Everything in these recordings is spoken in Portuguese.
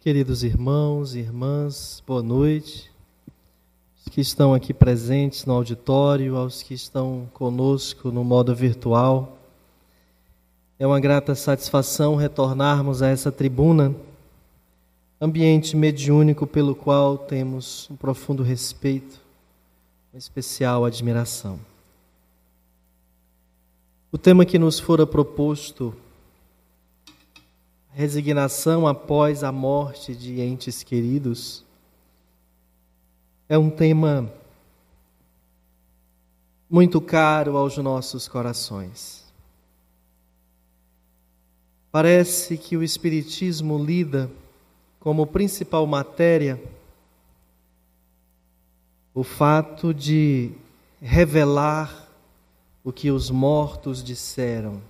Queridos irmãos e irmãs, boa noite. Os que estão aqui presentes no auditório, aos que estão conosco no modo virtual. É uma grata satisfação retornarmos a essa tribuna, ambiente mediúnico pelo qual temos um profundo respeito, uma especial admiração. O tema que nos fora proposto resignação após a morte de entes queridos, é um tema muito caro aos nossos corações. Parece que o Espiritismo lida como principal matéria o fato de revelar o que os mortos disseram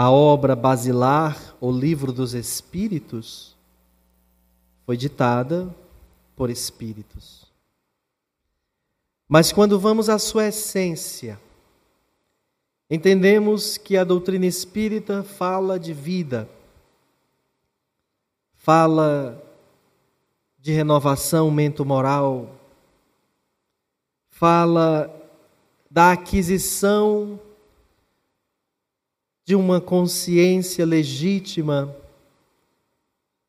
a obra basilar, o Livro dos Espíritos, foi ditada por espíritos. Mas quando vamos à sua essência, entendemos que a doutrina espírita fala de vida, fala de renovação mento-moral, fala da aquisição de uma consciência legítima,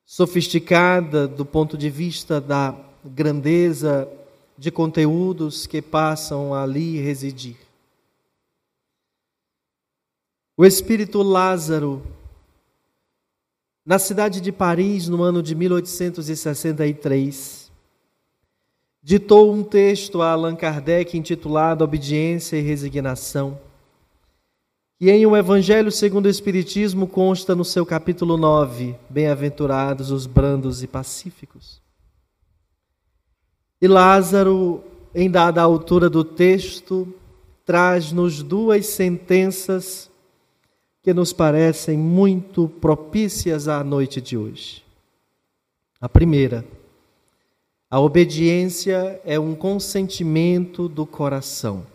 sofisticada do ponto de vista da grandeza de conteúdos que passam ali residir. O espírito Lázaro, na cidade de Paris, no ano de 1863, ditou um texto a Allan Kardec intitulado Obediência e Resignação e em O Evangelho segundo o Espiritismo consta no seu capítulo 9: Bem-aventurados os brandos e pacíficos. E Lázaro, em dada altura do texto, traz-nos duas sentenças que nos parecem muito propícias à noite de hoje. A primeira, a obediência é um consentimento do coração.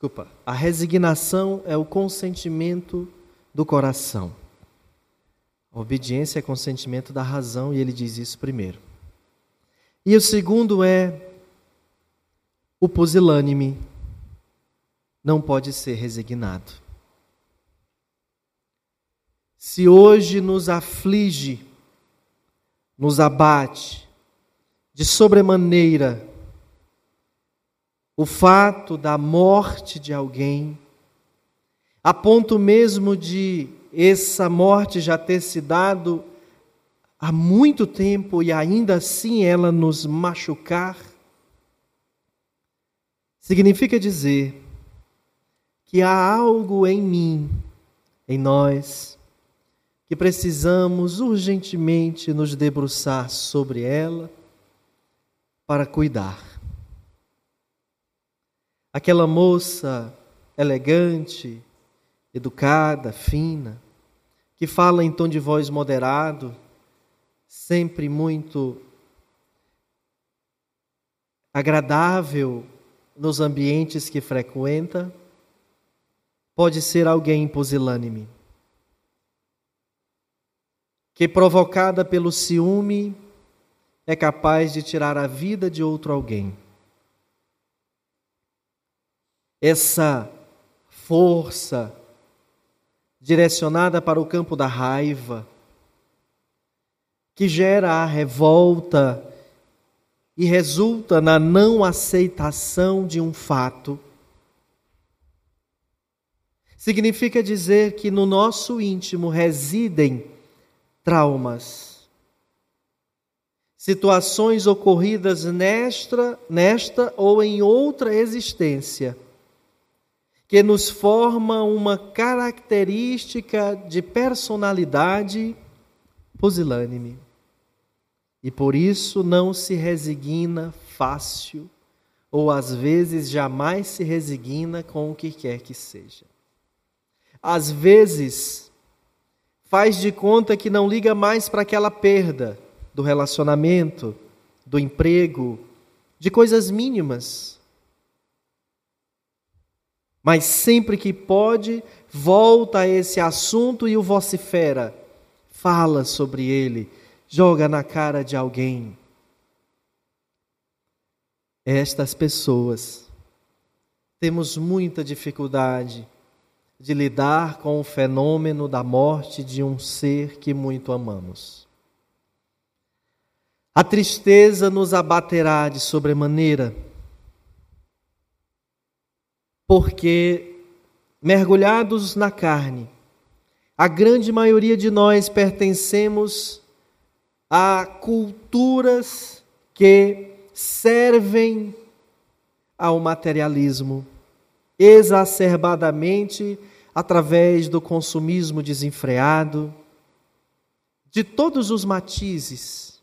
Desculpa. A resignação é o consentimento do coração. A obediência é consentimento da razão, e ele diz isso primeiro. E o segundo é o pusilânime não pode ser resignado. Se hoje nos aflige, nos abate de sobremaneira o fato da morte de alguém, a ponto mesmo de essa morte já ter se dado há muito tempo e ainda assim ela nos machucar, significa dizer que há algo em mim, em nós, que precisamos urgentemente nos debruçar sobre ela para cuidar aquela moça elegante, educada, fina, que fala em tom de voz moderado, sempre muito agradável nos ambientes que frequenta, pode ser alguém pusilânime, que provocada pelo ciúme é capaz de tirar a vida de outro alguém essa força direcionada para o campo da raiva, que gera a revolta e resulta na não aceitação de um fato. Significa dizer que no nosso íntimo residem traumas, situações ocorridas nesta, nesta ou em outra existência que nos forma uma característica de personalidade pusilânime. E por isso não se resigna fácil, ou às vezes jamais se resigna com o que quer que seja. Às vezes faz de conta que não liga mais para aquela perda do relacionamento, do emprego, de coisas mínimas Mas sempre que pode, volta a esse assunto e o vocifera. Fala sobre ele, joga na cara de alguém. Estas pessoas temos muita dificuldade de lidar com o fenômeno da morte de um ser que muito amamos. A tristeza nos abaterá de sobremaneira, porque, mergulhados na carne, a grande maioria de nós pertencemos a culturas que servem ao materialismo exacerbadamente através do consumismo desenfreado, de todos os matizes.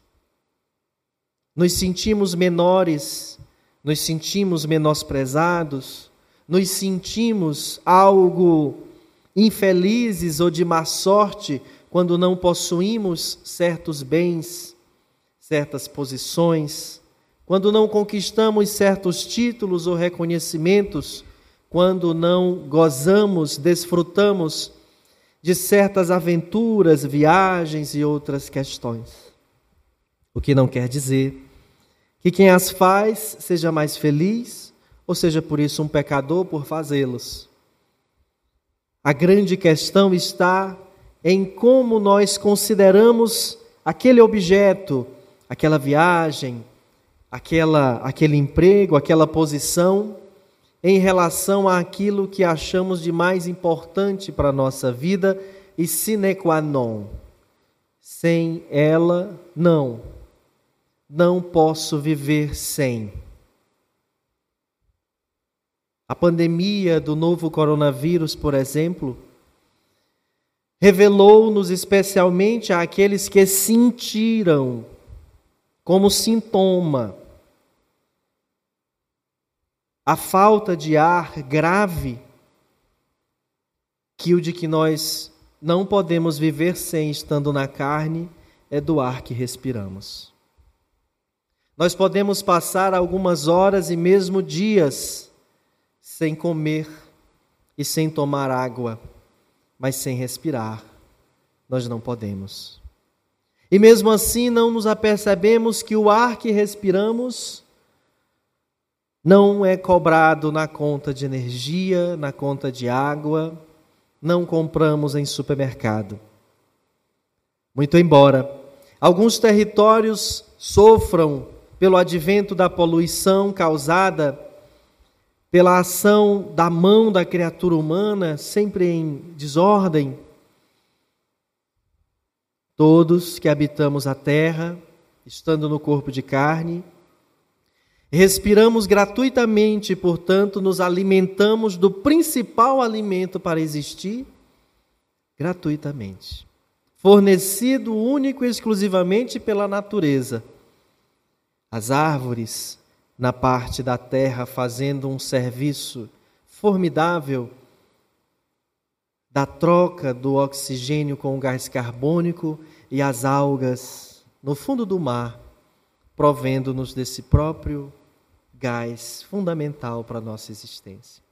Nos sentimos menores, nos sentimos menosprezados, nos sentimos algo infelizes ou de má sorte quando não possuímos certos bens, certas posições, quando não conquistamos certos títulos ou reconhecimentos quando não gozamos, desfrutamos de certas aventuras, viagens e outras questões. O que não quer dizer que quem as faz seja mais feliz ou seja por isso um pecador por fazê-los. A grande questão está em como nós consideramos aquele objeto, aquela viagem, aquela, aquele emprego, aquela posição em relação àquilo que achamos de mais importante para a nossa vida e sine qua non. Sem ela, não. Não posso viver sem. A pandemia do novo coronavírus, por exemplo, revelou-nos especialmente àqueles que sentiram como sintoma a falta de ar grave que o de que nós não podemos viver sem estando na carne é do ar que respiramos. Nós podemos passar algumas horas e mesmo dias sem comer e sem tomar água, mas sem respirar, nós não podemos. E mesmo assim não nos apercebemos que o ar que respiramos não é cobrado na conta de energia, na conta de água, não compramos em supermercado. Muito embora alguns territórios sofram pelo advento da poluição causada pela ação da mão da criatura humana, sempre em desordem, todos que habitamos a terra, estando no corpo de carne, Respiramos gratuitamente, portanto, nos alimentamos do principal alimento para existir gratuitamente, fornecido único e exclusivamente pela natureza. As árvores, na parte da terra, fazendo um serviço formidável da troca do oxigênio com o gás carbônico e as algas no fundo do mar, provendo-nos desse próprio gás fundamental para a nossa existência.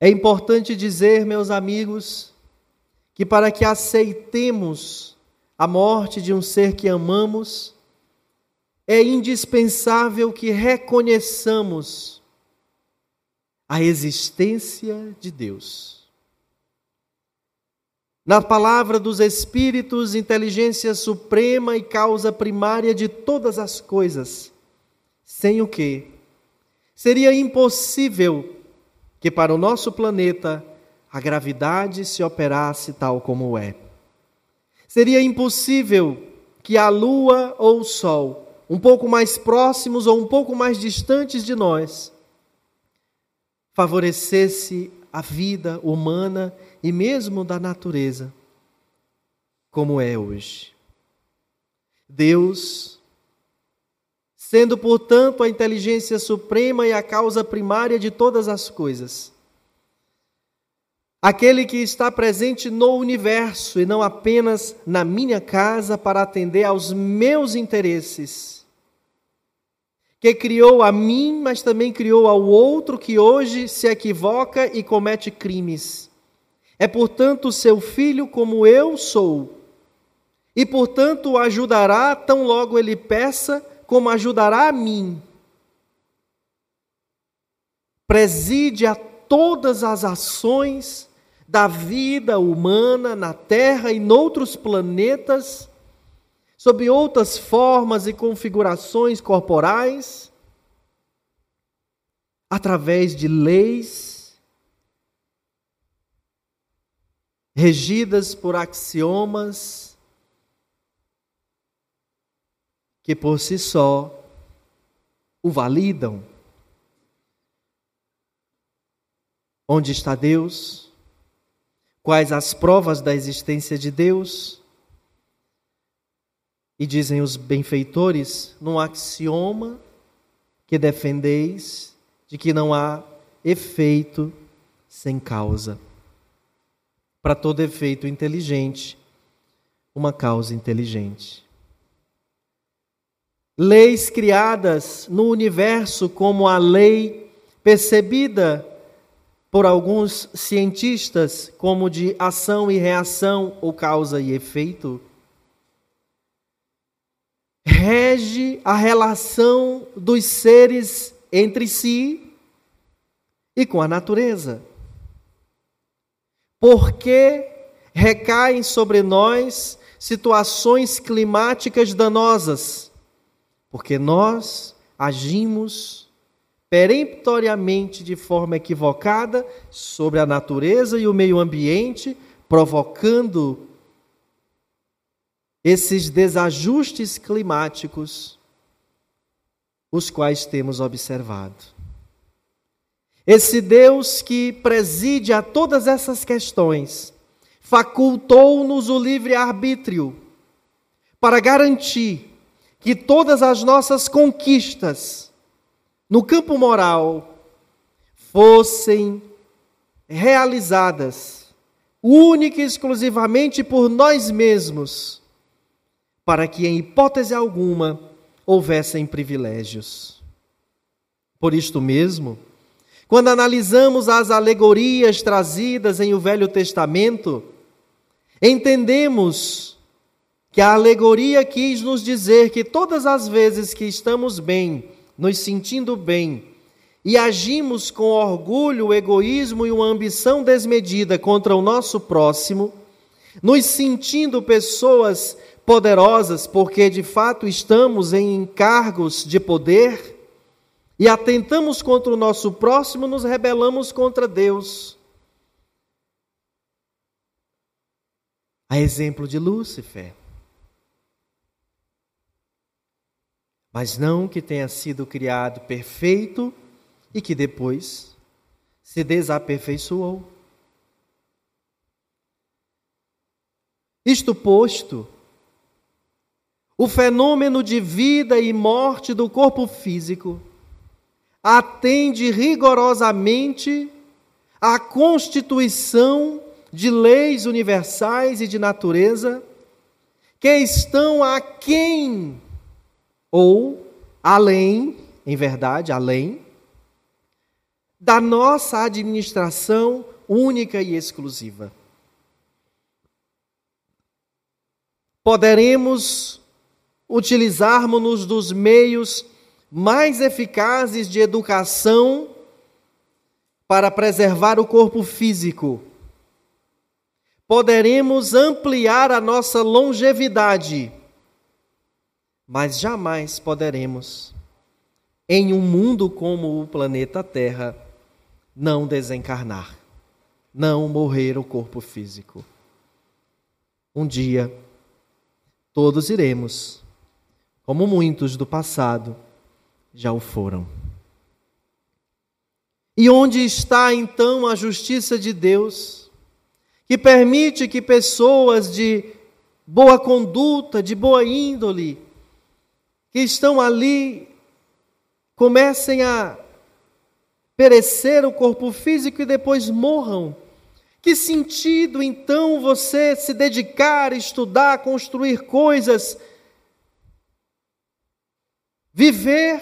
É importante dizer, meus amigos, que para que aceitemos a morte de um ser que amamos, é indispensável que reconheçamos a existência de Deus. Na palavra dos Espíritos, inteligência suprema e causa primária de todas as coisas, sem o que seria impossível que para o nosso planeta a gravidade se operasse tal como é. Seria impossível que a Lua ou o Sol, um pouco mais próximos ou um pouco mais distantes de nós, favorecesse a vida humana e mesmo da natureza, como é hoje. Deus sendo, portanto, a inteligência suprema e a causa primária de todas as coisas. Aquele que está presente no universo e não apenas na minha casa para atender aos meus interesses. que criou a mim, mas também criou ao outro que hoje se equivoca e comete crimes. É, portanto, seu filho como eu sou, e, portanto, o ajudará tão logo ele peça, como ajudará a mim. Preside a todas as ações da vida humana na Terra e noutros planetas sob outras formas e configurações corporais, através de leis regidas por axiomas que por si só o validam. Onde está Deus? Quais as provas da existência de Deus? E dizem os benfeitores, num axioma que defendeis de que não há efeito sem causa. Para todo efeito inteligente, uma causa inteligente. Leis criadas no universo como a lei percebida por alguns cientistas como de ação e reação ou causa e efeito, rege a relação dos seres entre si e com a natureza. Porque recaem sobre nós situações climáticas danosas, porque nós agimos peremptoriamente de forma equivocada sobre a natureza e o meio ambiente, provocando esses desajustes climáticos, os quais temos observado. Esse Deus que preside a todas essas questões, facultou-nos o livre-arbítrio para garantir que todas as nossas conquistas no campo moral fossem realizadas única e exclusivamente por nós mesmos para que, em hipótese alguma, houvessem privilégios. Por isto mesmo, quando analisamos as alegorias trazidas em o Velho Testamento, entendemos que a alegoria quis nos dizer que todas as vezes que estamos bem, nos sentindo bem, e agimos com orgulho, egoísmo e uma ambição desmedida contra o nosso próximo, nos sentindo pessoas poderosas, porque de fato estamos em encargos de poder e atentamos contra o nosso próximo, nos rebelamos contra Deus. A exemplo de Lúcifer. Mas não que tenha sido criado perfeito e que depois se desaperfeiçoou. Isto posto, o fenômeno de vida e morte do corpo físico atende rigorosamente à constituição de leis universais e de natureza que estão aquém ou além, em verdade, além da nossa administração única e exclusiva. Poderemos utilizarmos-nos dos meios mais eficazes de educação para preservar o corpo físico. Poderemos ampliar a nossa longevidade, mas jamais poderemos, em um mundo como o planeta Terra, não desencarnar, não morrer o corpo físico. Um dia, todos iremos como muitos do passado já o foram. E onde está então a justiça de Deus, que permite que pessoas de boa conduta, de boa índole, que estão ali, comecem a perecer o corpo físico e depois morram? Que sentido então você se dedicar, estudar, construir coisas Viver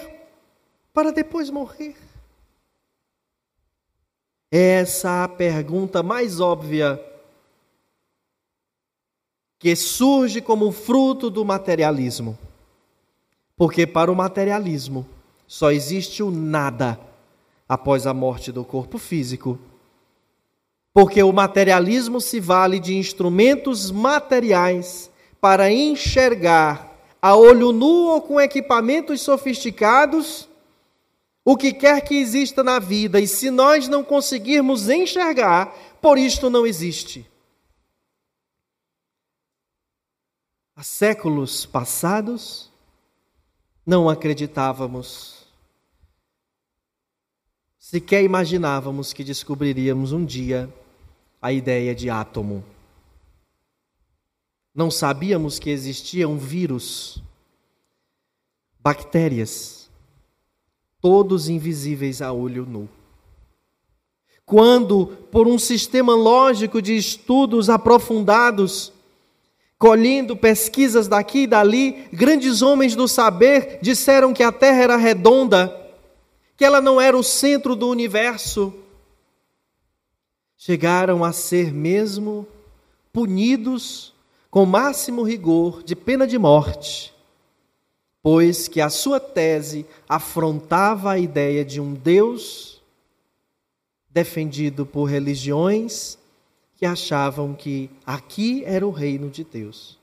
para depois morrer? Essa é a pergunta mais óbvia que surge como fruto do materialismo. Porque para o materialismo só existe o nada após a morte do corpo físico. Porque o materialismo se vale de instrumentos materiais para enxergar a olho nu ou com equipamentos sofisticados o que quer que exista na vida, e se nós não conseguirmos enxergar, por isto não existe. Há séculos passados, não acreditávamos, sequer imaginávamos que descobriríamos um dia a ideia de átomo. Não sabíamos que existia um vírus, bactérias, todos invisíveis a olho nu. Quando, por um sistema lógico de estudos aprofundados, colhendo pesquisas daqui e dali, grandes homens do saber disseram que a Terra era redonda, que ela não era o centro do universo. Chegaram a ser mesmo punidos com máximo rigor de pena de morte pois que a sua tese afrontava a ideia de um Deus defendido por religiões que achavam que aqui era o reino de Deus.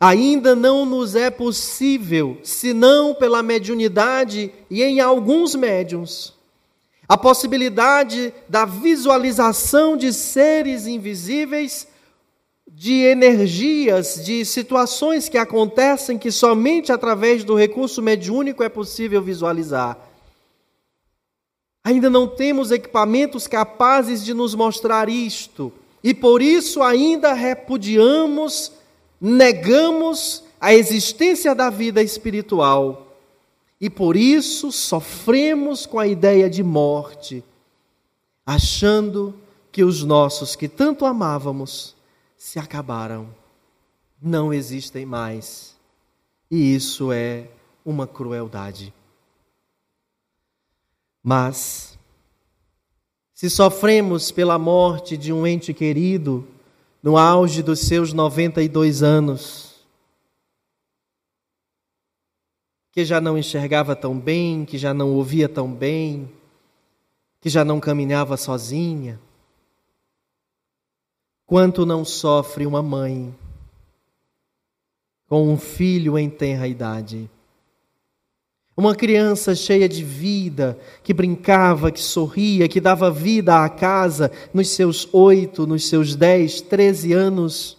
Ainda não nos é possível, senão pela mediunidade e em alguns médiums, a possibilidade da visualização de seres invisíveis de energias, de situações que acontecem que somente através do recurso mediúnico é possível visualizar. Ainda não temos equipamentos capazes de nos mostrar isto, e por isso ainda repudiamos, negamos a existência da vida espiritual. E por isso sofremos com a ideia de morte, achando que os nossos que tanto amávamos se acabaram, não existem mais. E isso é uma crueldade. Mas, se sofremos pela morte de um ente querido, no auge dos seus 92 anos, que já não enxergava tão bem, que já não ouvia tão bem, que já não caminhava sozinha, Quanto não sofre uma mãe com um filho em tenra idade? Uma criança cheia de vida, que brincava, que sorria, que dava vida à casa nos seus oito, nos seus dez, treze anos,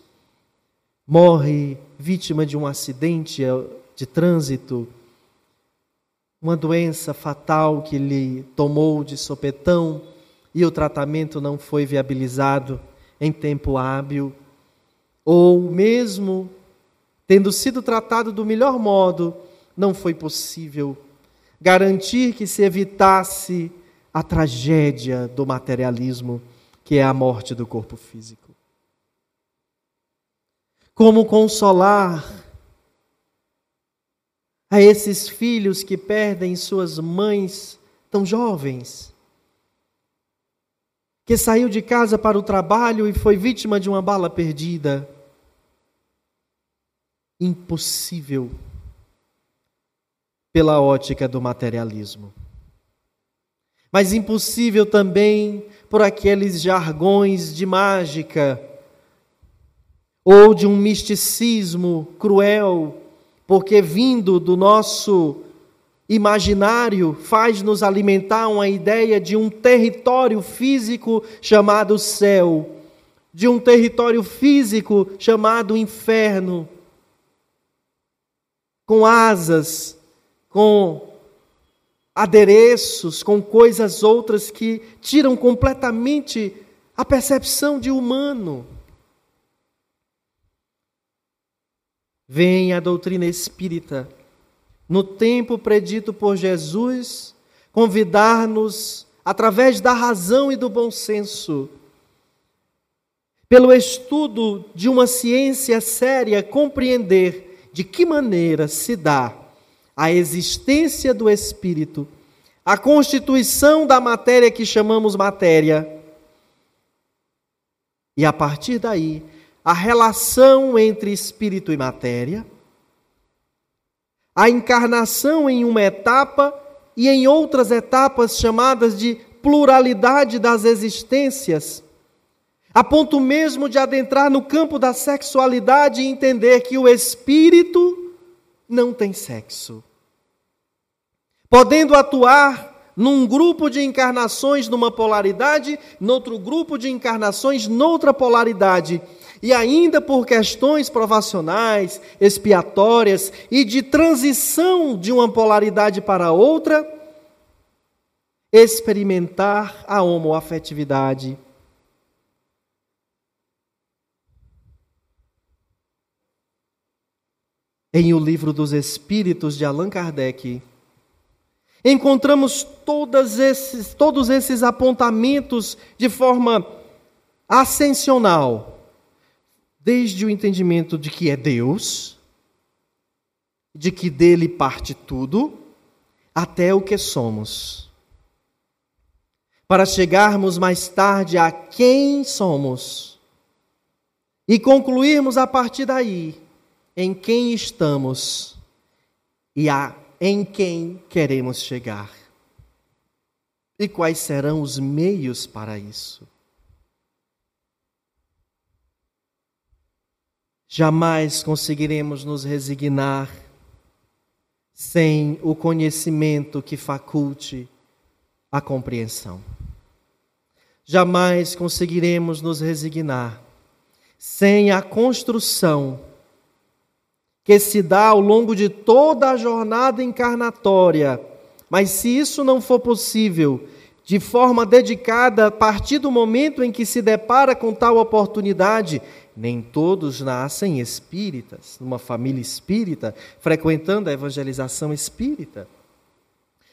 morre vítima de um acidente de trânsito, uma doença fatal que lhe tomou de sopetão e o tratamento não foi viabilizado em tempo hábil, ou mesmo tendo sido tratado do melhor modo, não foi possível garantir que se evitasse a tragédia do materialismo, que é a morte do corpo físico. Como consolar a esses filhos que perdem suas mães tão jovens? que saiu de casa para o trabalho e foi vítima de uma bala perdida. Impossível pela ótica do materialismo. Mas impossível também por aqueles jargões de mágica ou de um misticismo cruel, porque vindo do nosso imaginário faz nos alimentar uma ideia de um território físico chamado céu, de um território físico chamado inferno, com asas, com adereços, com coisas outras que tiram completamente a percepção de humano. Vem a doutrina espírita no tempo predito por Jesus, convidar-nos, através da razão e do bom senso, pelo estudo de uma ciência séria, compreender de que maneira se dá a existência do espírito, a constituição da matéria que chamamos matéria, e a partir daí, a relação entre espírito e matéria, a encarnação em uma etapa e em outras etapas chamadas de pluralidade das existências, a ponto mesmo de adentrar no campo da sexualidade e entender que o espírito não tem sexo. Podendo atuar num grupo de encarnações numa polaridade, noutro grupo de encarnações noutra polaridade, e ainda por questões provacionais, expiatórias e de transição de uma polaridade para outra, experimentar a homoafetividade. Em O Livro dos Espíritos de Allan Kardec, encontramos esses, todos esses apontamentos de forma ascensional, desde o entendimento de que é Deus, de que dele parte tudo, até o que somos. Para chegarmos mais tarde a quem somos e concluirmos a partir daí em quem estamos e a em quem queremos chegar. E quais serão os meios para isso? Jamais conseguiremos nos resignar sem o conhecimento que faculte a compreensão. Jamais conseguiremos nos resignar sem a construção que se dá ao longo de toda a jornada encarnatória. Mas se isso não for possível, de forma dedicada, a partir do momento em que se depara com tal oportunidade, nem todos nascem espíritas, numa família espírita, frequentando a evangelização espírita.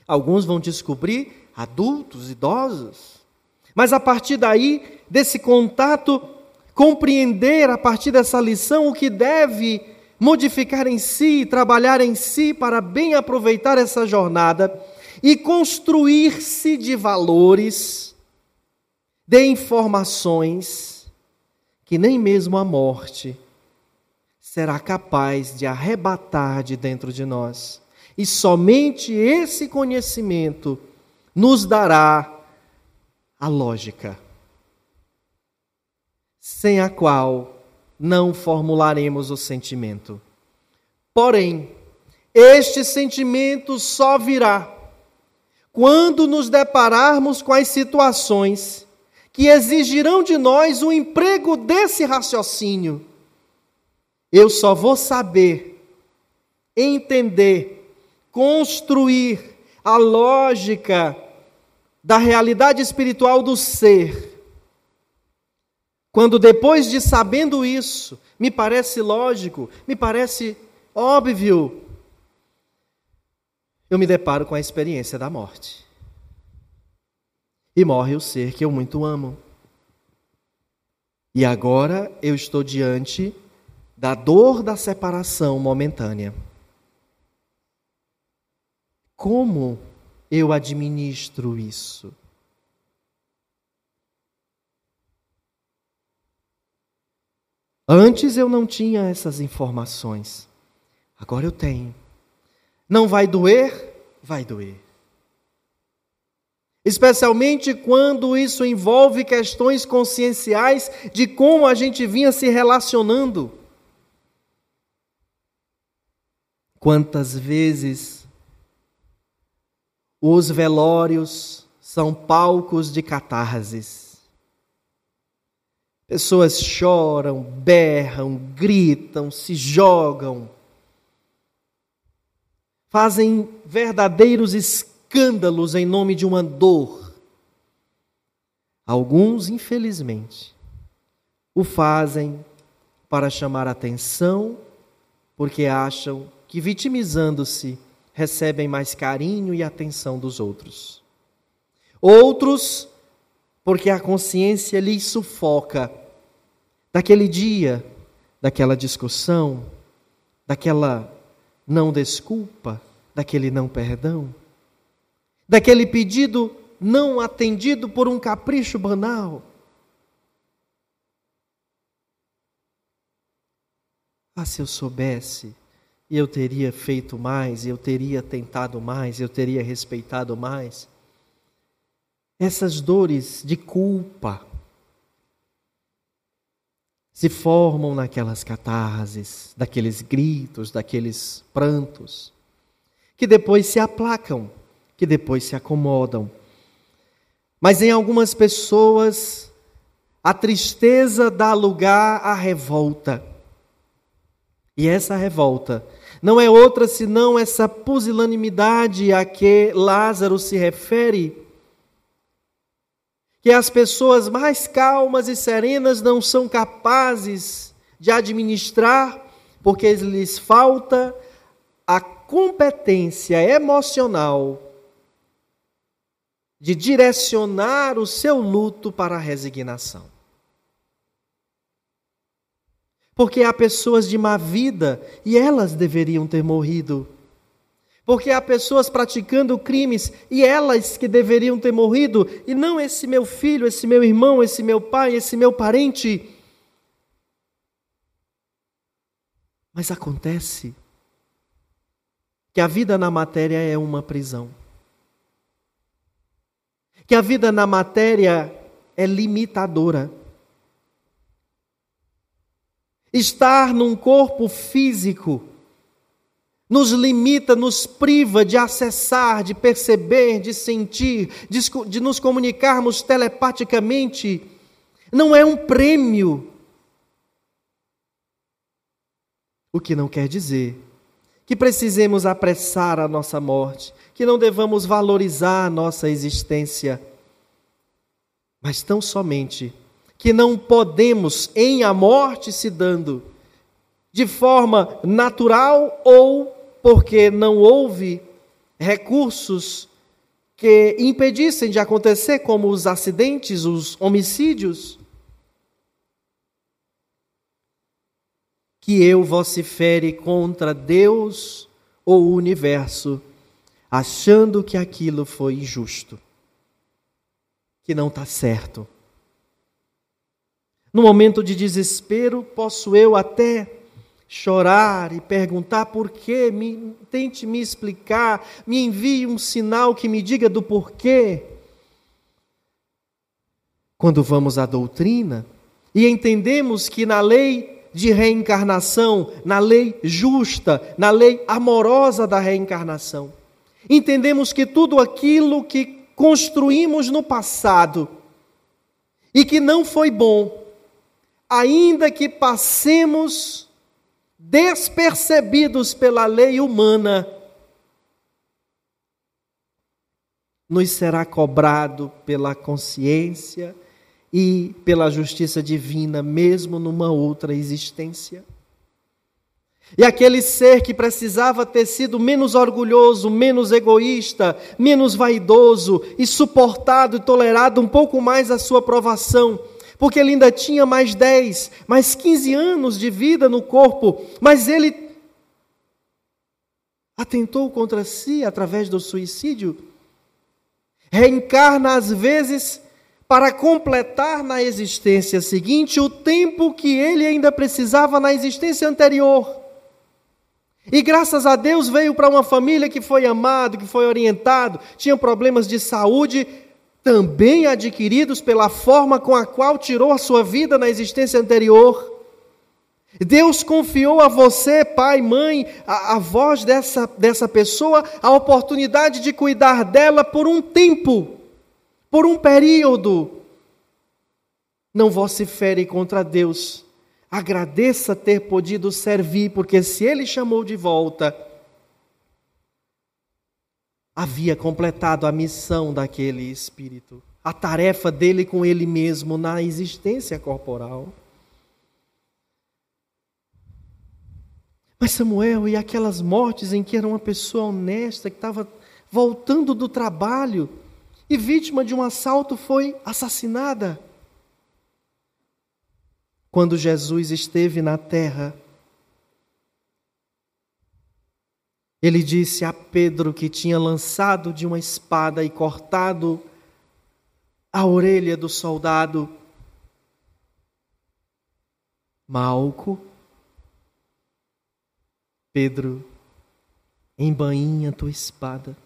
Alguns vão descobrir adultos, idosos. Mas a partir daí, desse contato, compreender a partir dessa lição o que deve modificar em si, trabalhar em si para bem aproveitar essa jornada e construir-se de valores, de informações que nem mesmo a morte será capaz de arrebatar de dentro de nós. E somente esse conhecimento nos dará a lógica, sem a qual não formularemos o sentimento. Porém, este sentimento só virá quando nos depararmos com as situações que exigirão de nós o emprego desse raciocínio. Eu só vou saber, entender, construir a lógica da realidade espiritual do ser quando depois de sabendo isso, me parece lógico, me parece óbvio, eu me deparo com a experiência da morte. E morre o ser que eu muito amo. E agora eu estou diante da dor da separação momentânea. Como eu administro isso? Antes eu não tinha essas informações. Agora eu tenho. Não vai doer? Vai doer. Especialmente quando isso envolve questões conscienciais de como a gente vinha se relacionando. Quantas vezes os velórios são palcos de catarses Pessoas choram, berram, gritam, se jogam, fazem verdadeiros escândalos em nome de uma dor. Alguns, infelizmente, o fazem para chamar atenção, porque acham que vitimizando-se recebem mais carinho e atenção dos outros. Outros, porque a consciência lhes sufoca daquele dia, daquela discussão, daquela não desculpa, daquele não perdão, daquele pedido não atendido por um capricho banal. Ah, se eu soubesse, eu teria feito mais, eu teria tentado mais, eu teria respeitado mais. Essas dores de culpa se formam naquelas catarses, daqueles gritos, daqueles prantos, que depois se aplacam, que depois se acomodam. Mas em algumas pessoas, a tristeza dá lugar à revolta. E essa revolta não é outra senão essa pusilanimidade a que Lázaro se refere, que as pessoas mais calmas e serenas não são capazes de administrar, porque lhes falta a competência emocional de direcionar o seu luto para a resignação. Porque há pessoas de má vida e elas deveriam ter morrido. Porque há pessoas praticando crimes e elas que deveriam ter morrido, e não esse meu filho, esse meu irmão, esse meu pai, esse meu parente. Mas acontece que a vida na matéria é uma prisão que a vida na matéria é limitadora. Estar num corpo físico nos limita, nos priva de acessar, de perceber, de sentir, de, de nos comunicarmos telepaticamente. Não é um prêmio. O que não quer dizer que precisemos apressar a nossa morte, que não devamos valorizar a nossa existência, mas tão somente que não podemos, em a morte se dando, de forma natural ou porque não houve recursos que impedissem de acontecer, como os acidentes, os homicídios, que eu vocifere contra Deus ou o universo, achando que aquilo foi injusto, que não está certo. No momento de desespero, posso eu até chorar e perguntar por quê, me, tente me explicar, me envie um sinal que me diga do porquê. Quando vamos à doutrina e entendemos que na lei de reencarnação, na lei justa, na lei amorosa da reencarnação. Entendemos que tudo aquilo que construímos no passado e que não foi bom, ainda que passemos despercebidos pela lei humana, nos será cobrado pela consciência e pela justiça divina, mesmo numa outra existência. E aquele ser que precisava ter sido menos orgulhoso, menos egoísta, menos vaidoso e suportado e tolerado um pouco mais a sua provação, porque ele ainda tinha mais 10, mais 15 anos de vida no corpo, mas ele atentou contra si através do suicídio. Reencarna às vezes para completar na existência seguinte o tempo que ele ainda precisava na existência anterior. E graças a Deus veio para uma família que foi amado, que foi orientado, tinha problemas de saúde também adquiridos pela forma com a qual tirou a sua vida na existência anterior. Deus confiou a você, pai, mãe, a, a voz dessa, dessa pessoa, a oportunidade de cuidar dela por um tempo por um período. Não vocifere contra Deus. Agradeça ter podido servir, porque se Ele chamou de volta, havia completado a missão daquele espírito, a tarefa dele com ele mesmo na existência corporal. Mas Samuel, e aquelas mortes em que era uma pessoa honesta, que estava voltando do trabalho, e vítima de um assalto foi assassinada. Quando Jesus esteve na terra, Ele disse a Pedro que tinha lançado de uma espada e cortado a orelha do soldado Malco. Pedro, embainha tua espada,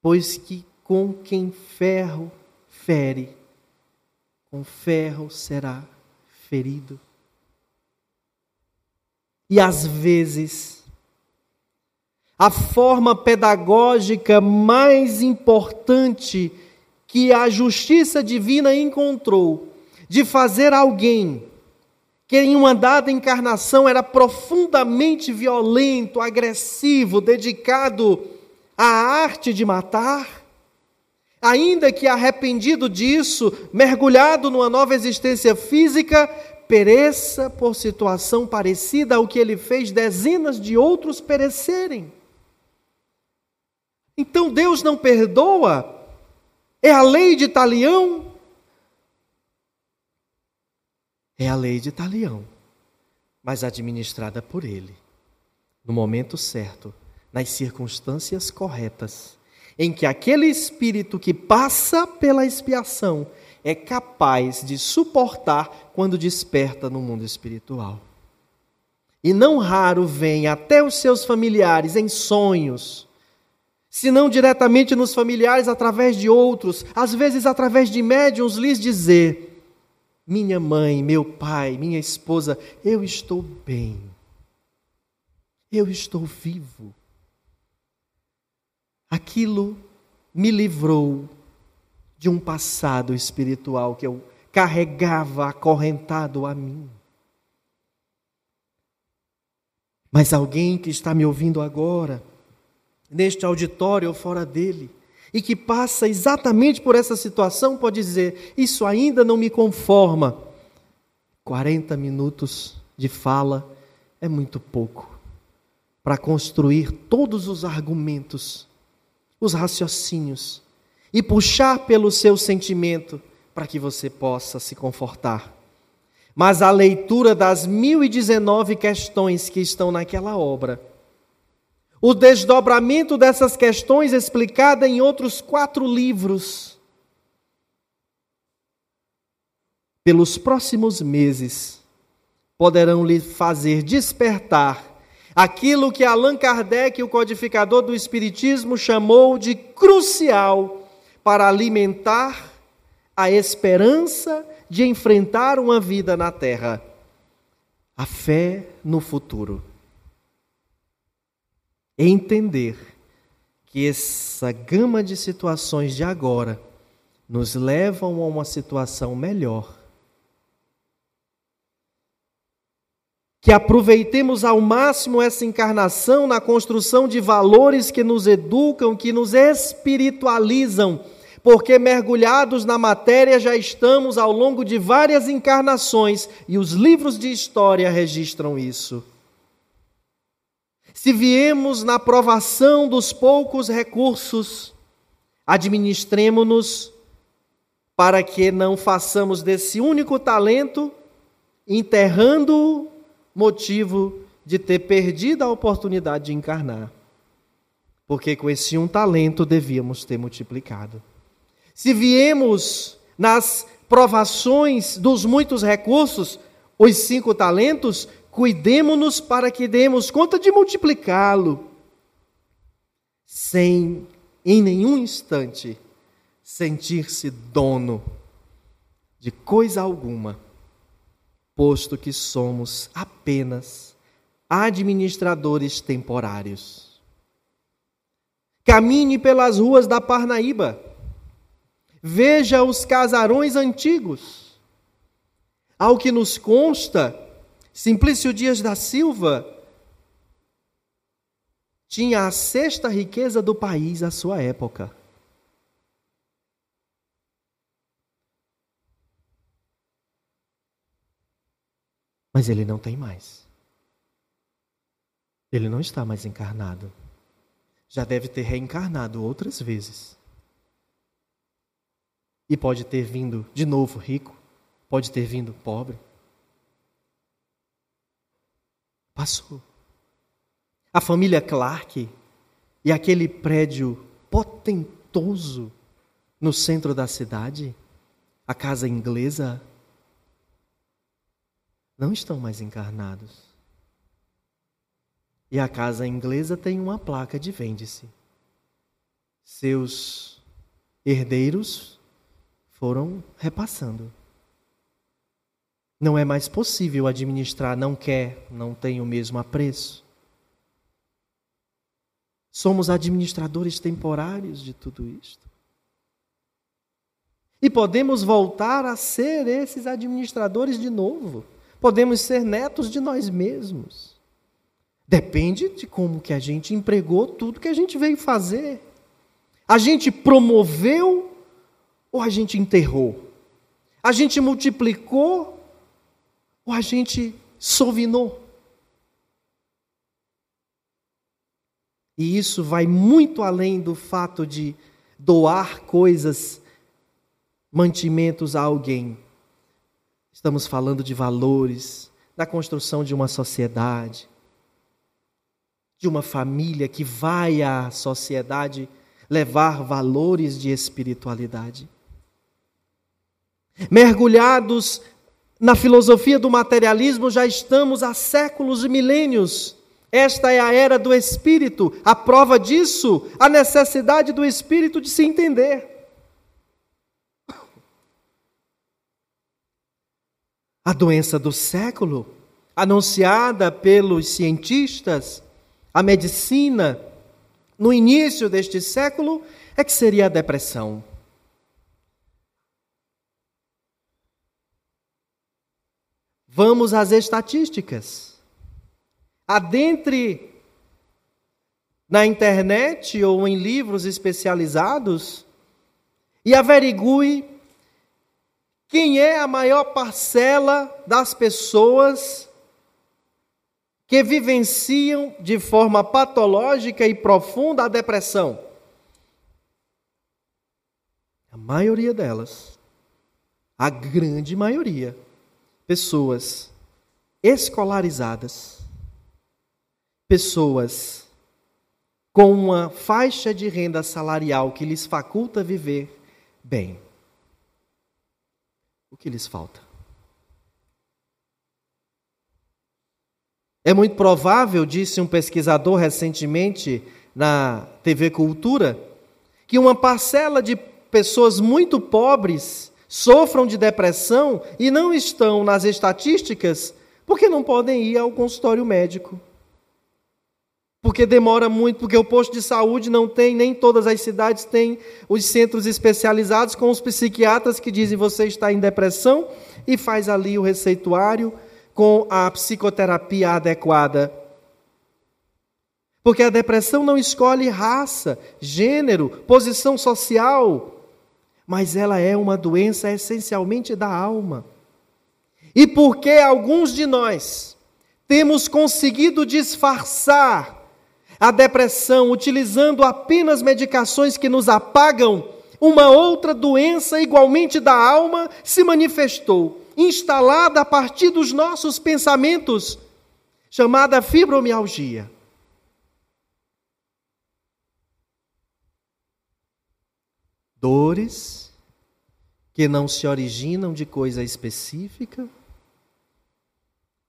pois que com quem ferro fere, com ferro será ferido. E às vezes, a forma pedagógica mais importante que a justiça divina encontrou de fazer alguém que em uma dada encarnação era profundamente violento, agressivo, dedicado à arte de matar, ainda que arrependido disso, mergulhado numa nova existência física, pereça por situação parecida ao que ele fez dezenas de outros perecerem. Então Deus não perdoa? É a lei de Talião? É a lei de Talião, mas administrada por ele, no momento certo, nas circunstâncias corretas, em que aquele espírito que passa pela expiação é capaz de suportar quando desperta no mundo espiritual. E não raro vem até os seus familiares em sonhos, se não diretamente nos familiares, através de outros, às vezes através de médiums, lhes dizer: minha mãe, meu pai, minha esposa, eu estou bem. Eu estou vivo. Aquilo me livrou de um passado espiritual que eu carregava acorrentado a mim. Mas alguém que está me ouvindo agora, neste auditório ou fora dele, e que passa exatamente por essa situação pode dizer: Isso ainda não me conforma. 40 minutos de fala é muito pouco para construir todos os argumentos, os raciocínios e puxar pelo seu sentimento para que você possa se confortar. Mas a leitura das 1019 questões que estão naquela obra o desdobramento dessas questões explicada em outros quatro livros. Pelos próximos meses, poderão lhe fazer despertar aquilo que Allan Kardec, o codificador do Espiritismo, chamou de crucial para alimentar a esperança de enfrentar uma vida na Terra: a fé no futuro entender que essa gama de situações de agora nos levam a uma situação melhor. Que aproveitemos ao máximo essa encarnação na construção de valores que nos educam, que nos espiritualizam, porque mergulhados na matéria já estamos ao longo de várias encarnações e os livros de história registram isso se viemos na provação dos poucos recursos, administremos-nos para que não façamos desse único talento, enterrando-o, motivo de ter perdido a oportunidade de encarnar. Porque com esse um talento devíamos ter multiplicado. Se viemos nas provações dos muitos recursos, os cinco talentos, cuidemos-nos para que demos conta de multiplicá-lo, sem em nenhum instante sentir-se dono de coisa alguma, posto que somos apenas administradores temporários. Camine pelas ruas da Parnaíba, veja os casarões antigos. Ao que nos consta, Simplício Dias da Silva tinha a sexta riqueza do país à sua época. Mas ele não tem mais. Ele não está mais encarnado. Já deve ter reencarnado outras vezes. E pode ter vindo de novo rico, pode ter vindo pobre. Passou. a família Clark e aquele prédio potentoso no centro da cidade, a casa inglesa, não estão mais encarnados. E a casa inglesa tem uma placa de vende-se. Seus herdeiros foram repassando. Não é mais possível administrar, não quer, não tem o mesmo apreço. Somos administradores temporários de tudo isto. E podemos voltar a ser esses administradores de novo. Podemos ser netos de nós mesmos. Depende de como que a gente empregou tudo que a gente veio fazer. A gente promoveu ou a gente enterrou? A gente multiplicou a gente sovinou? E isso vai muito além do fato de doar coisas, mantimentos a alguém. Estamos falando de valores, da construção de uma sociedade, de uma família que vai à sociedade levar valores de espiritualidade. Mergulhados na filosofia do materialismo, já estamos há séculos e milênios. Esta é a era do espírito. A prova disso, a necessidade do espírito de se entender. A doença do século, anunciada pelos cientistas, a medicina, no início deste século, é que seria a depressão. Vamos às estatísticas. Adentre na internet ou em livros especializados e averigue quem é a maior parcela das pessoas que vivenciam de forma patológica e profunda a depressão. A maioria delas, a grande maioria, pessoas escolarizadas, pessoas com uma faixa de renda salarial que lhes faculta viver bem. O que lhes falta? É muito provável, disse um pesquisador recentemente na TV Cultura, que uma parcela de pessoas muito pobres sofram de depressão e não estão nas estatísticas porque não podem ir ao consultório médico. Porque demora muito, porque o posto de saúde não tem, nem todas as cidades têm os centros especializados com os psiquiatras que dizem você está em depressão e faz ali o receituário com a psicoterapia adequada. Porque a depressão não escolhe raça, gênero, posição social, mas ela é uma doença essencialmente da alma. E porque alguns de nós temos conseguido disfarçar a depressão utilizando apenas medicações que nos apagam, uma outra doença igualmente da alma se manifestou instalada a partir dos nossos pensamentos, chamada fibromialgia. Dores que não se originam de coisa específica,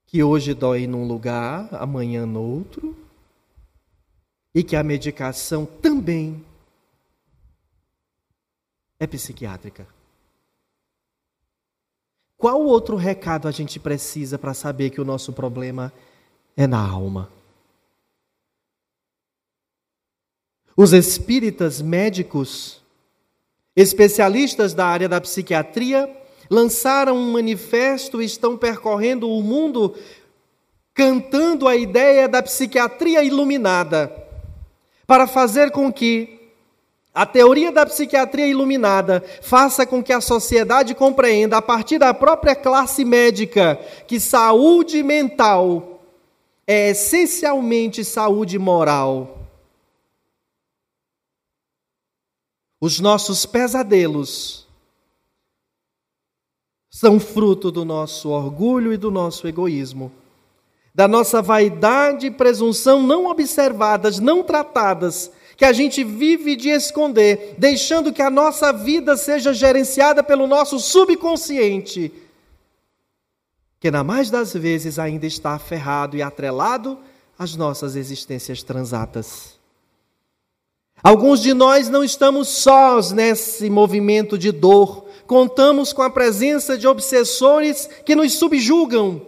que hoje dói num lugar, amanhã no outro, e que a medicação também é psiquiátrica. Qual outro recado a gente precisa para saber que o nosso problema é na alma? Os espíritas médicos, especialistas da área da psiquiatria, lançaram um manifesto e estão percorrendo o mundo cantando a ideia da psiquiatria iluminada, para fazer com que a teoria da psiquiatria iluminada faça com que a sociedade compreenda, a partir da própria classe médica, que saúde mental é essencialmente saúde moral. Os nossos pesadelos são fruto do nosso orgulho e do nosso egoísmo, da nossa vaidade e presunção não observadas, não tratadas, que a gente vive de esconder, deixando que a nossa vida seja gerenciada pelo nosso subconsciente, que na mais das vezes ainda está aferrado e atrelado às nossas existências transatas. Alguns de nós não estamos sós nesse movimento de dor, contamos com a presença de obsessores que nos subjugam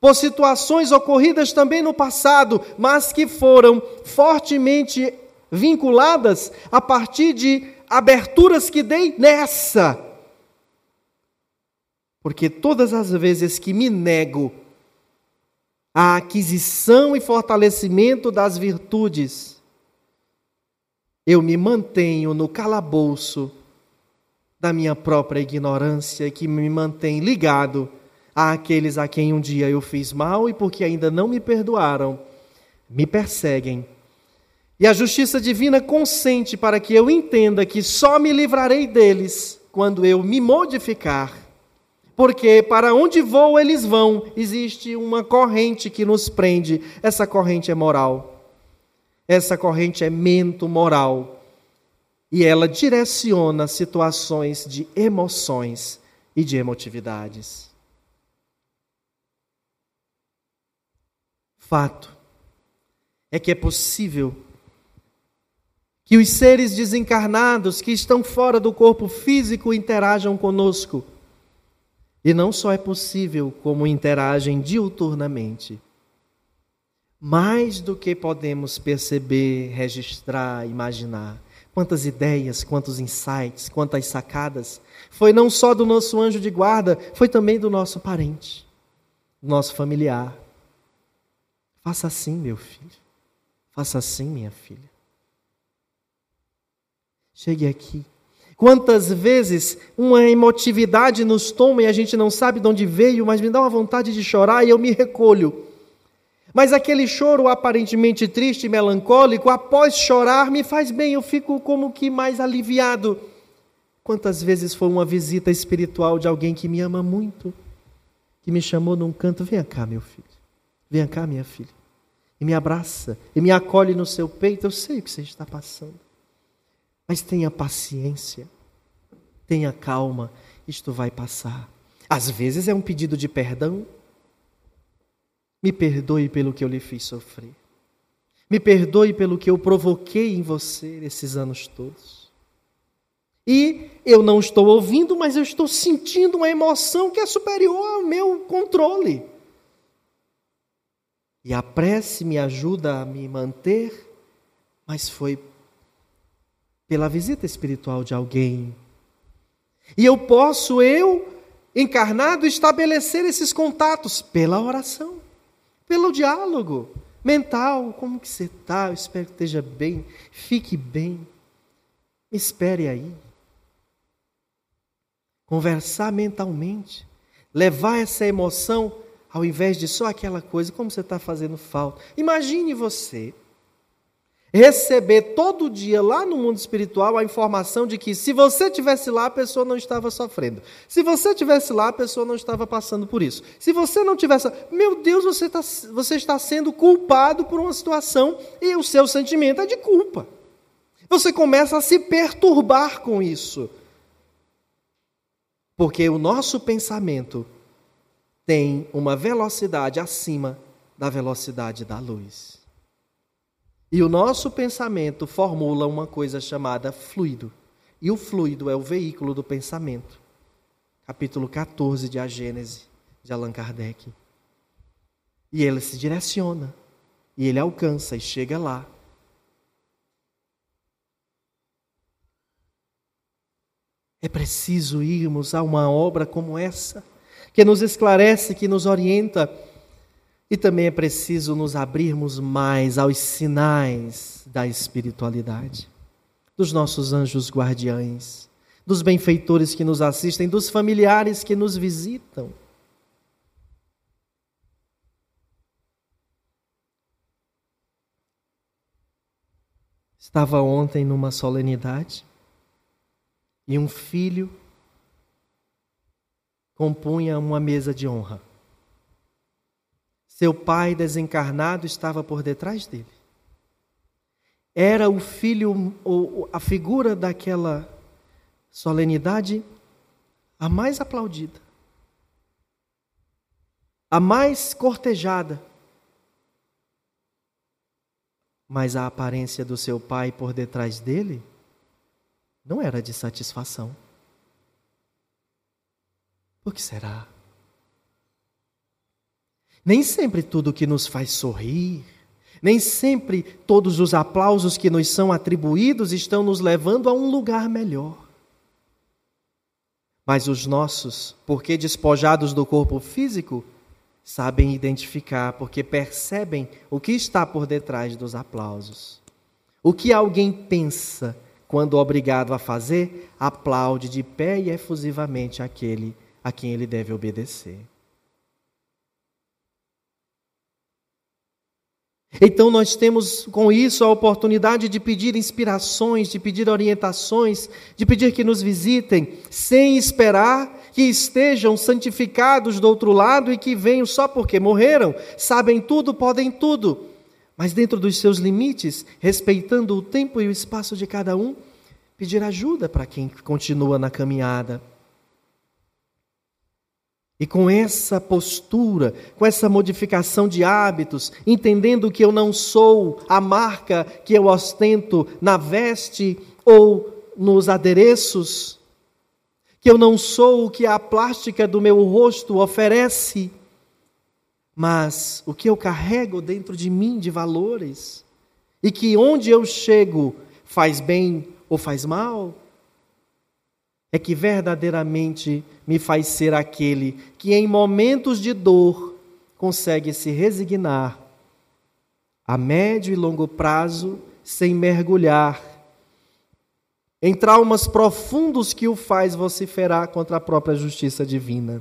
por situações ocorridas também no passado, mas que foram fortemente vinculadas a partir de aberturas que dei nessa. Porque todas as vezes que me nego à aquisição e fortalecimento das virtudes, eu me mantenho no calabouço da minha própria ignorância que me mantém ligado àqueles a quem um dia eu fiz mal e porque ainda não me perdoaram, me perseguem e a justiça divina consente para que eu entenda que só me livrarei deles quando eu me modificar. Porque para onde vou eles vão, existe uma corrente que nos prende. Essa corrente é moral. Essa corrente é mento moral. E ela direciona situações de emoções e de emotividades. Fato é que é possível que os seres desencarnados que estão fora do corpo físico interajam conosco. E não só é possível, como interagem diuturnamente. Mais do que podemos perceber, registrar, imaginar. Quantas ideias, quantos insights, quantas sacadas. Foi não só do nosso anjo de guarda, foi também do nosso parente, do nosso familiar. Faça assim, meu filho. Faça assim, minha filha. Chegue aqui. Quantas vezes uma emotividade nos toma e a gente não sabe de onde veio, mas me dá uma vontade de chorar e eu me recolho. Mas aquele choro aparentemente triste e melancólico, após chorar, me faz bem, eu fico como que mais aliviado. Quantas vezes foi uma visita espiritual de alguém que me ama muito, que me chamou num canto: Venha cá, meu filho, venha cá, minha filha, e me abraça, e me acolhe no seu peito. Eu sei o que você está passando. Mas tenha paciência, tenha calma, isto vai passar. Às vezes é um pedido de perdão. Me perdoe pelo que eu lhe fiz sofrer. Me perdoe pelo que eu provoquei em você esses anos todos. E eu não estou ouvindo, mas eu estou sentindo uma emoção que é superior ao meu controle. E a prece me ajuda a me manter, mas foi pela visita espiritual de alguém. E eu posso, eu, encarnado, estabelecer esses contatos pela oração, pelo diálogo mental. Como que você está? Eu espero que esteja bem. Fique bem. Espere aí. Conversar mentalmente. Levar essa emoção ao invés de só aquela coisa, como você está fazendo falta. Imagine você receber todo dia lá no mundo espiritual a informação de que se você tivesse lá, a pessoa não estava sofrendo. Se você tivesse lá, a pessoa não estava passando por isso. Se você não tivesse, meu Deus, você, tá, você está sendo culpado por uma situação e o seu sentimento é de culpa. Você começa a se perturbar com isso. Porque o nosso pensamento tem uma velocidade acima da velocidade da luz. E o nosso pensamento formula uma coisa chamada fluido. E o fluido é o veículo do pensamento. Capítulo 14 de A Gênese, de Allan Kardec. E ele se direciona, e ele alcança e chega lá. É preciso irmos a uma obra como essa, que nos esclarece, que nos orienta e também é preciso nos abrirmos mais aos sinais da espiritualidade, dos nossos anjos guardiães, dos benfeitores que nos assistem, dos familiares que nos visitam. Estava ontem numa solenidade e um filho compunha uma mesa de honra. Seu pai desencarnado estava por detrás dele. Era o filho, a figura daquela solenidade a mais aplaudida, a mais cortejada. Mas a aparência do seu pai por detrás dele não era de satisfação. Por que será? Nem sempre tudo que nos faz sorrir, nem sempre todos os aplausos que nos são atribuídos estão nos levando a um lugar melhor. Mas os nossos, porque despojados do corpo físico, sabem identificar, porque percebem o que está por detrás dos aplausos. O que alguém pensa quando obrigado a fazer, aplaude de pé e efusivamente aquele a quem ele deve obedecer. Então, nós temos com isso a oportunidade de pedir inspirações, de pedir orientações, de pedir que nos visitem, sem esperar que estejam santificados do outro lado e que venham só porque morreram, sabem tudo, podem tudo, mas dentro dos seus limites, respeitando o tempo e o espaço de cada um, pedir ajuda para quem continua na caminhada. E com essa postura, com essa modificação de hábitos, entendendo que eu não sou a marca que eu ostento na veste ou nos adereços, que eu não sou o que a plástica do meu rosto oferece, mas o que eu carrego dentro de mim de valores, e que onde eu chego faz bem ou faz mal, é que verdadeiramente me faz ser aquele que em momentos de dor consegue se resignar a médio e longo prazo sem mergulhar em traumas profundos que o faz vociferar contra a própria justiça divina.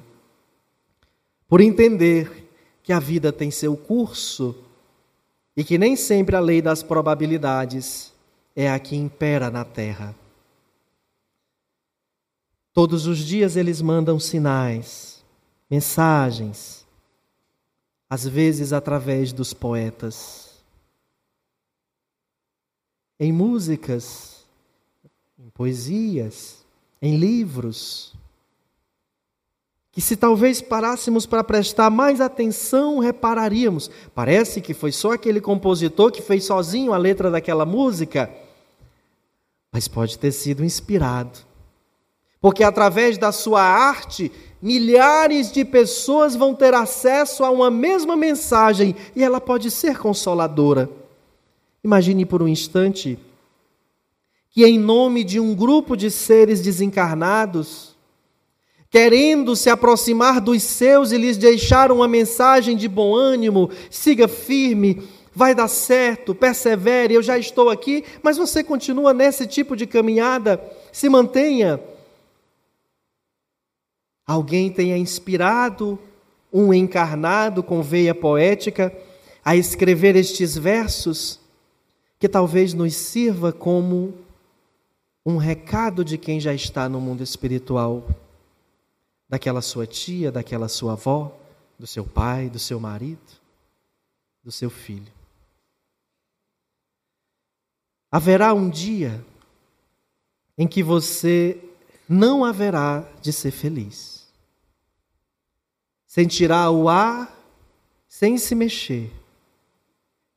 Por entender que a vida tem seu curso e que nem sempre a lei das probabilidades é a que impera na terra. Todos os dias eles mandam sinais, mensagens, às vezes através dos poetas. Em músicas, em poesias, em livros. Que se talvez parássemos para prestar mais atenção, repararíamos. Parece que foi só aquele compositor que fez sozinho a letra daquela música, mas pode ter sido inspirado porque através da sua arte, milhares de pessoas vão ter acesso a uma mesma mensagem e ela pode ser consoladora. Imagine por um instante que, em nome de um grupo de seres desencarnados, querendo se aproximar dos seus e lhes deixar uma mensagem de bom ânimo, siga firme, vai dar certo, persevere, eu já estou aqui, mas você continua nesse tipo de caminhada, se mantenha alguém tenha inspirado um encarnado com veia poética a escrever estes versos, que talvez nos sirva como um recado de quem já está no mundo espiritual, daquela sua tia, daquela sua avó, do seu pai, do seu marido, do seu filho. Haverá um dia em que você não haverá de ser feliz sentirá o ar sem se mexer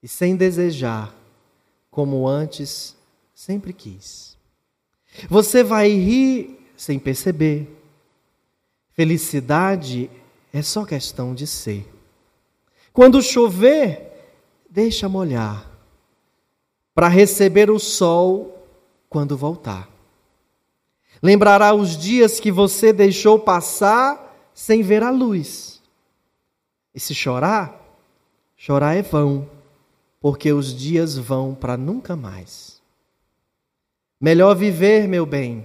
e sem desejar, como antes sempre quis. Você vai rir sem perceber. Felicidade é só questão de ser. Quando chover, deixa molhar, para receber o sol quando voltar. Lembrará os dias que você deixou passar sem ver a luz. E se chorar, chorar é vão, porque os dias vão para nunca mais. Melhor viver, meu bem,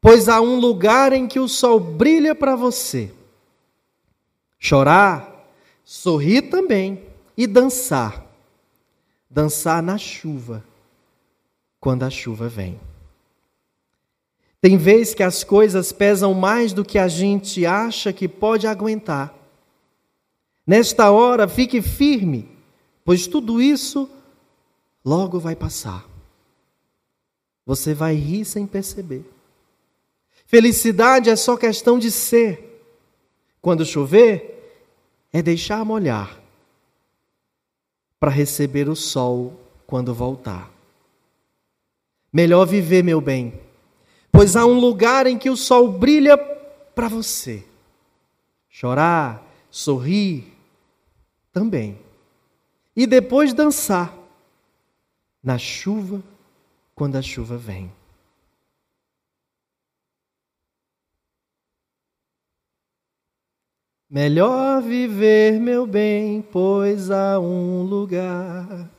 pois há um lugar em que o sol brilha para você. Chorar, sorrir também e dançar. Dançar na chuva, quando a chuva vem. Tem vez que as coisas pesam mais do que a gente acha que pode aguentar. Nesta hora, fique firme, pois tudo isso logo vai passar. Você vai rir sem perceber. Felicidade é só questão de ser. Quando chover, é deixar molhar para receber o sol quando voltar. Melhor viver, meu bem, pois há um lugar em que o sol brilha para você. Chorar, sorrir também. E depois dançar na chuva quando a chuva vem. Melhor viver, meu bem, pois há um lugar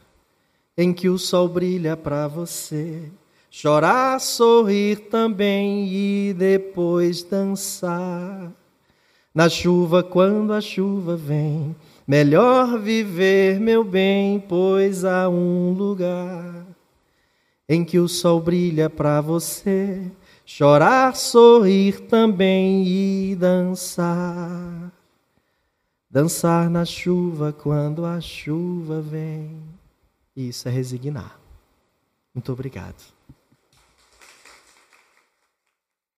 em que o sol brilha para você. Chorar, sorrir também e depois dançar. Na chuva, quando a chuva vem, melhor viver, meu bem, pois há um lugar em que o sol brilha para você. Chorar, sorrir também e dançar. Dançar na chuva quando a chuva vem. Isso é resignar. Muito obrigado.